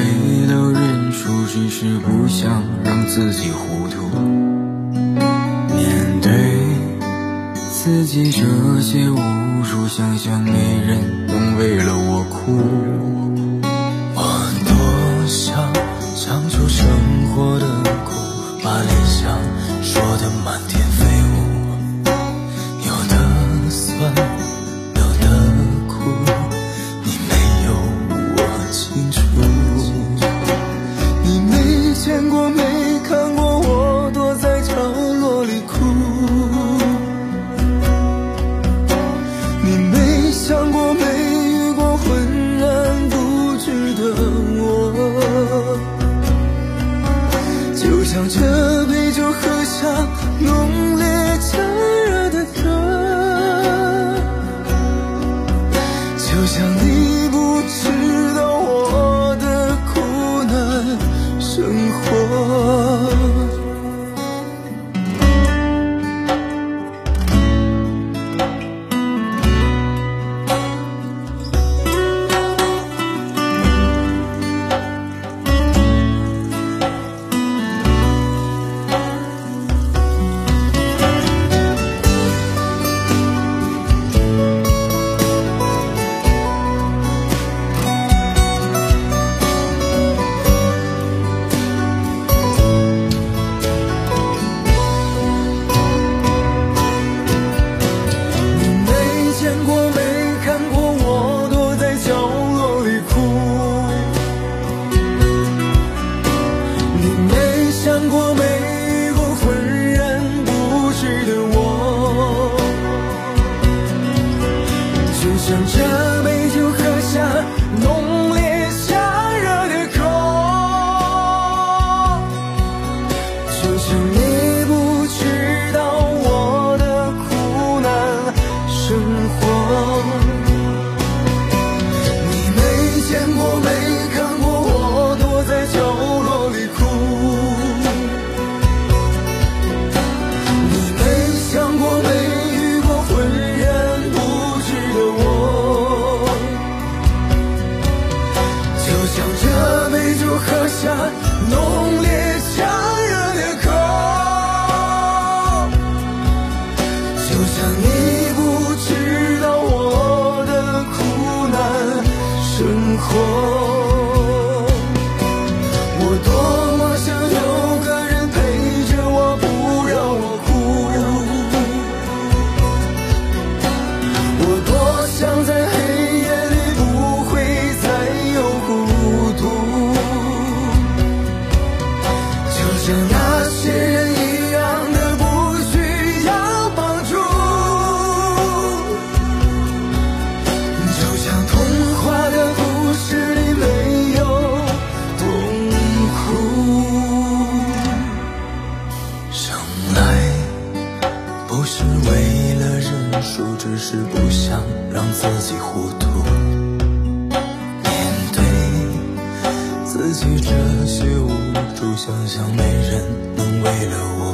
回到认输，只是不想让自己糊涂。面对自己这些无助，想想没人能为了我哭。我多想尝出生活的苦，把理想说的满天。就像这杯酒喝下浓烈炽热的歌，就像你。将这杯酒喝下，浓。自己糊涂面对自己这些无助想想没人能为了我。